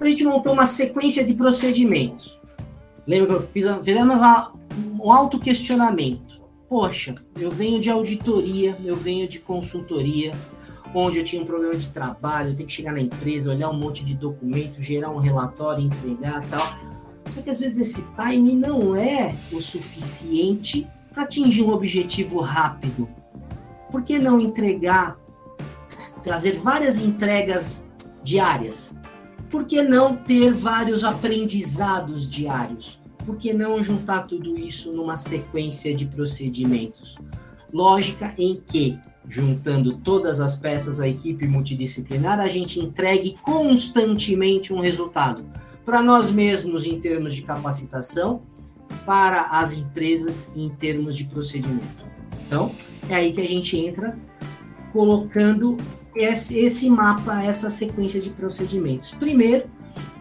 A gente montou uma sequência de procedimentos. Lembra que eu fiz, fizemos um autoquestionamento. Poxa, eu venho de auditoria, eu venho de consultoria, onde eu tinha um problema de trabalho, eu tenho que chegar na empresa, olhar um monte de documentos, gerar um relatório, entregar tal. Só que às vezes esse time não é o suficiente para atingir um objetivo rápido. Por que não entregar, trazer várias entregas diárias? Por que não ter vários aprendizados diários? Por que não juntar tudo isso numa sequência de procedimentos? Lógica em que juntando todas as peças à equipe multidisciplinar, a gente entregue constantemente um resultado para nós mesmos em termos de capacitação, para as empresas em termos de procedimento. Então, é aí que a gente entra colocando esse, esse mapa, essa sequência de procedimentos. Primeiro,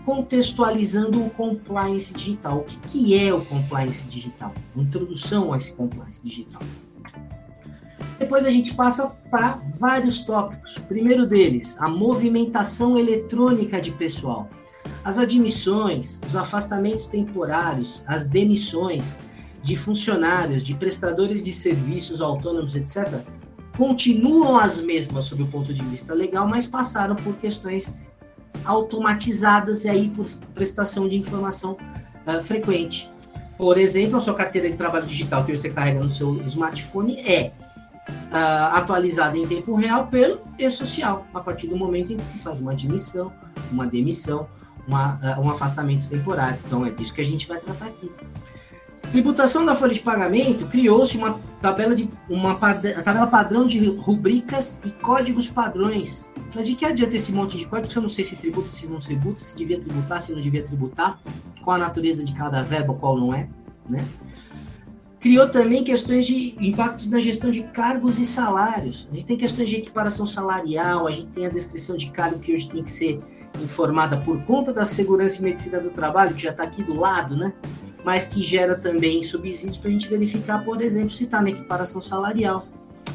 contextualizando o compliance digital. O que, que é o compliance digital? Introdução a esse compliance digital. Depois a gente passa para vários tópicos. O primeiro deles, a movimentação eletrônica de pessoal. As admissões, os afastamentos temporários, as demissões de funcionários, de prestadores de serviços autônomos, etc., continuam as mesmas sob o ponto de vista legal, mas passaram por questões automatizadas e aí por prestação de informação uh, frequente. Por exemplo, a sua carteira de trabalho digital que você carrega no seu smartphone é uh, atualizada em tempo real pelo e-social, a partir do momento em que se faz uma admissão, uma demissão, uma, uh, um afastamento temporário. Então é disso que a gente vai tratar aqui. Tributação da folha de pagamento criou-se uma tabela de uma tabela padrão de rubricas e códigos padrões. Mas de que adianta esse monte de código se eu não sei se tributa, se não tributa, se devia tributar, se não devia tributar, qual a natureza de cada verbo, qual não é, né? criou também questões de impactos na gestão de cargos e salários. A gente tem questões de equiparação salarial, a gente tem a descrição de cargo que hoje tem que ser informada por conta da segurança e medicina do trabalho, que já está aqui do lado, né? Mas que gera também subsídios para a gente verificar, por exemplo, se está na equiparação salarial.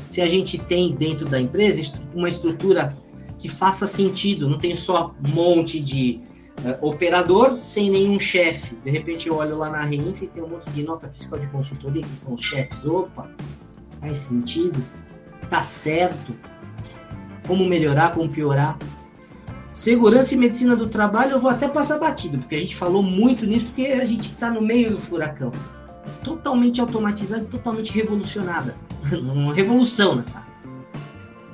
Se a gente tem dentro da empresa uma estrutura que faça sentido, não tem só um monte de é, operador sem nenhum chefe. De repente eu olho lá na Reinf e tem um monte de nota fiscal de consultoria que são os chefes. Opa, faz sentido? Tá certo? Como melhorar, como piorar? Segurança e medicina do trabalho eu vou até passar batido, porque a gente falou muito nisso, porque a gente está no meio do furacão. Totalmente automatizada, totalmente revolucionada. Uma revolução nessa área.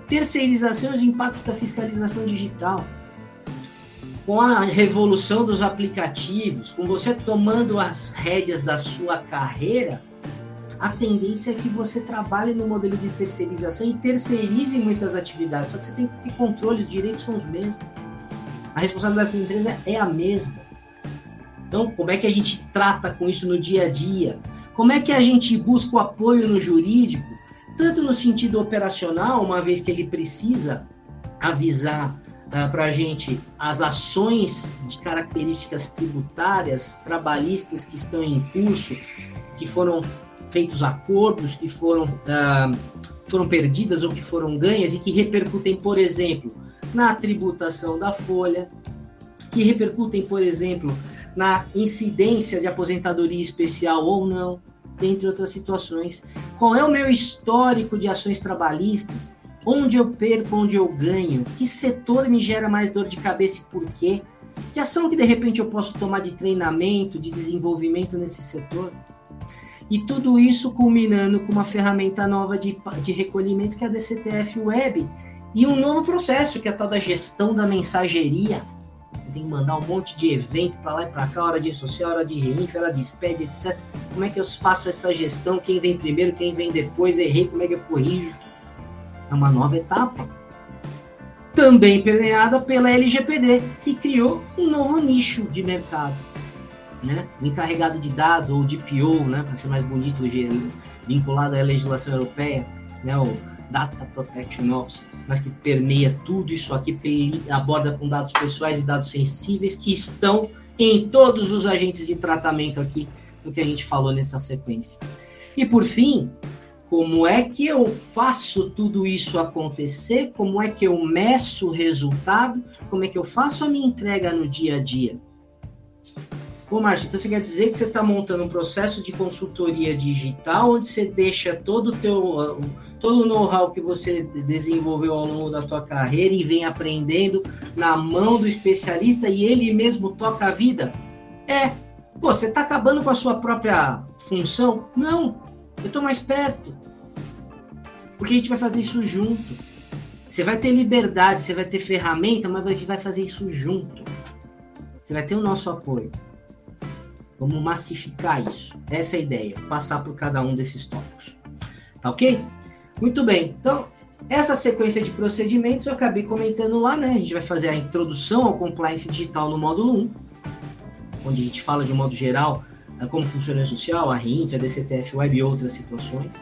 Terceirização e os impactos da fiscalização digital com a revolução dos aplicativos, com você tomando as rédeas da sua carreira, a tendência é que você trabalhe no modelo de terceirização e terceirize muitas atividades. Só que você tem que ter controle, os direitos são os mesmos. A responsabilidade da empresa é a mesma. Então, como é que a gente trata com isso no dia a dia? Como é que a gente busca o apoio no jurídico, tanto no sentido operacional, uma vez que ele precisa avisar uh, ah, para a gente as ações de características tributárias, trabalhistas que estão em curso, que foram feitos acordos, que foram, uh, foram perdidas ou que foram ganhas e que repercutem, por exemplo, na tributação da folha, que repercutem, por exemplo, na incidência de aposentadoria especial ou não, dentre outras situações. Qual é o meu histórico de ações trabalhistas? Onde eu perco, onde eu ganho? Que setor me gera mais dor de cabeça e por quê? Que ação que de repente eu posso tomar de treinamento, de desenvolvimento nesse setor? E tudo isso culminando com uma ferramenta nova de, de recolhimento que é a DCTF Web e um novo processo que é a tal da gestão da mensageria. Tem que mandar um monte de evento para lá e para cá, hora de social, hora de reinf, hora de SPED, etc. Como é que eu faço essa gestão? Quem vem primeiro, quem vem depois? Errei, como é que eu corrijo? É uma nova etapa. Também permeada pela LGPD, que criou um novo nicho de mercado. Né? O encarregado de dados, ou DPO, né? para ser mais bonito, vinculado à legislação europeia, né? o Data Protection Officer, mas que permeia tudo isso aqui, porque ele aborda com dados pessoais e dados sensíveis que estão em todos os agentes de tratamento aqui do que a gente falou nessa sequência. E por fim, como é que eu faço tudo isso acontecer, como é que eu meço o resultado, como é que eu faço a minha entrega no dia a dia. Ô, Márcio, então você quer dizer que você está montando um processo de consultoria digital onde você deixa todo o teu todo o know-how que você desenvolveu ao longo da tua carreira e vem aprendendo na mão do especialista e ele mesmo toca a vida? É. Pô, você está acabando com a sua própria função? Não. Eu estou mais perto. Porque a gente vai fazer isso junto. Você vai ter liberdade, você vai ter ferramenta, mas a gente vai fazer isso junto. Você vai ter o nosso apoio. Vamos massificar isso. Essa é a ideia. Passar por cada um desses tópicos. Tá ok? Muito bem. Então, essa sequência de procedimentos eu acabei comentando lá, né? A gente vai fazer a introdução ao compliance digital no módulo 1, onde a gente fala de um modo geral como funciona a social, a RINF, a DCTF Web e outras situações.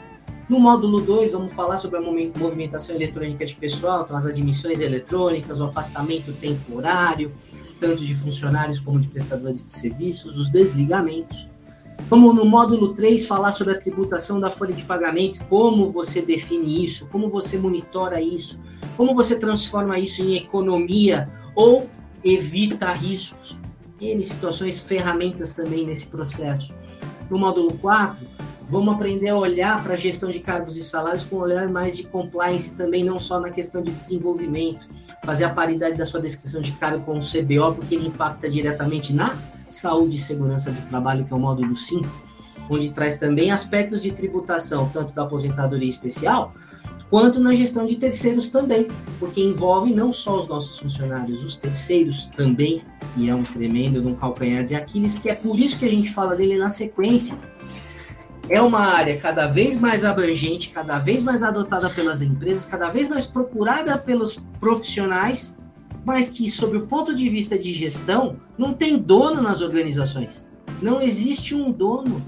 No módulo 2, vamos falar sobre a movimentação eletrônica de pessoal, então as admissões eletrônicas, o afastamento temporário, tanto de funcionários como de prestadores de serviços, os desligamentos. Vamos no módulo 3 falar sobre a tributação da folha de pagamento, como você define isso, como você monitora isso, como você transforma isso em economia ou evita riscos. N situações, ferramentas também nesse processo. No módulo 4, vamos aprender a olhar para a gestão de cargos e salários com um olhar mais de compliance também, não só na questão de desenvolvimento, fazer a paridade da sua descrição de cargo com o CBO, porque ele impacta diretamente na saúde e segurança do trabalho, que é o módulo 5, onde traz também aspectos de tributação, tanto da aposentadoria especial, quanto na gestão de terceiros também, porque envolve não só os nossos funcionários, os terceiros também, que é um tremendo um calcanhar de Aquiles, que é por isso que a gente fala dele na sequência. É uma área cada vez mais abrangente, cada vez mais adotada pelas empresas, cada vez mais procurada pelos profissionais, mas que, sob o ponto de vista de gestão, não tem dono nas organizações. Não existe um dono.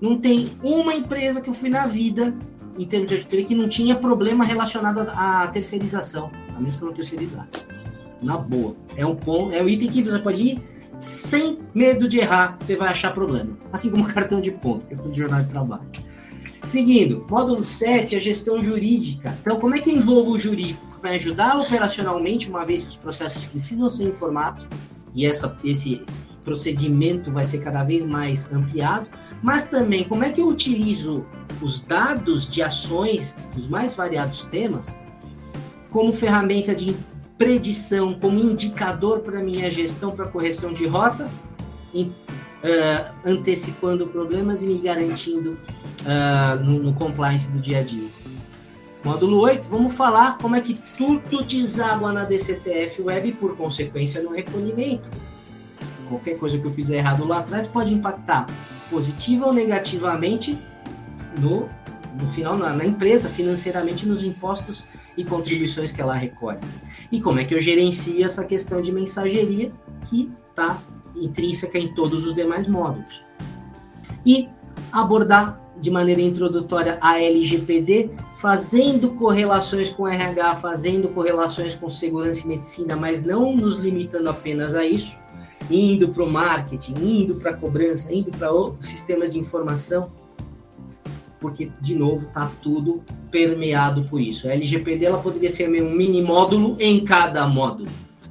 Não tem uma empresa que eu fui na vida em termos de auditoria que não tinha problema relacionado à terceirização, a menos que não terceirizasse. Na boa. É um ponto, é um item que você pode ir sem medo de errar, você vai achar problema. Assim como cartão de ponto, questão de jornada de trabalho. Seguindo, módulo 7, a gestão jurídica. Então, como é que eu envolvo o jurídico? Para ajudar operacionalmente, uma vez que os processos precisam ser informados, e essa, esse procedimento vai ser cada vez mais ampliado, mas também como é que eu utilizo os dados de ações dos mais variados temas como ferramenta de predição, como indicador para minha gestão para correção de rota, em, uh, antecipando problemas e me garantindo uh, no, no compliance do dia a dia. Módulo 8, vamos falar como é que tudo deságua na DCTF Web por consequência, no recolhimento. Qualquer coisa que eu fizer errado lá atrás pode impactar positiva ou negativamente no, no final, na, na empresa, financeiramente, nos impostos e contribuições que ela recolhe. E como é que eu gerencio essa questão de mensageria que está intrínseca em todos os demais módulos. E abordar de maneira introdutória a LGPD, fazendo correlações com RH, fazendo correlações com segurança e medicina, mas não nos limitando apenas a isso, indo para o marketing, indo para a cobrança, indo para sistemas de informação, porque, de novo, está tudo permeado por isso. A LGPD ela poderia ser um mini módulo em cada módulo,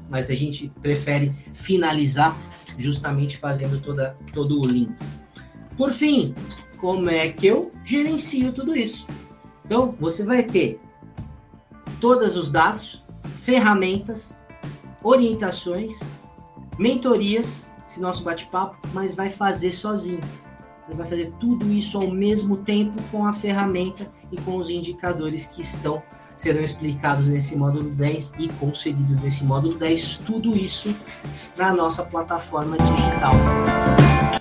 mas a gente prefere finalizar justamente fazendo toda, todo o link. Por fim, como é que eu gerencio tudo isso? Então, você vai ter todos os dados, ferramentas, orientações, mentorias, esse nosso bate-papo, mas vai fazer sozinho. Você vai fazer tudo isso ao mesmo tempo com a ferramenta e com os indicadores que estão serão explicados nesse módulo 10 e conseguidos nesse módulo 10, tudo isso na nossa plataforma digital.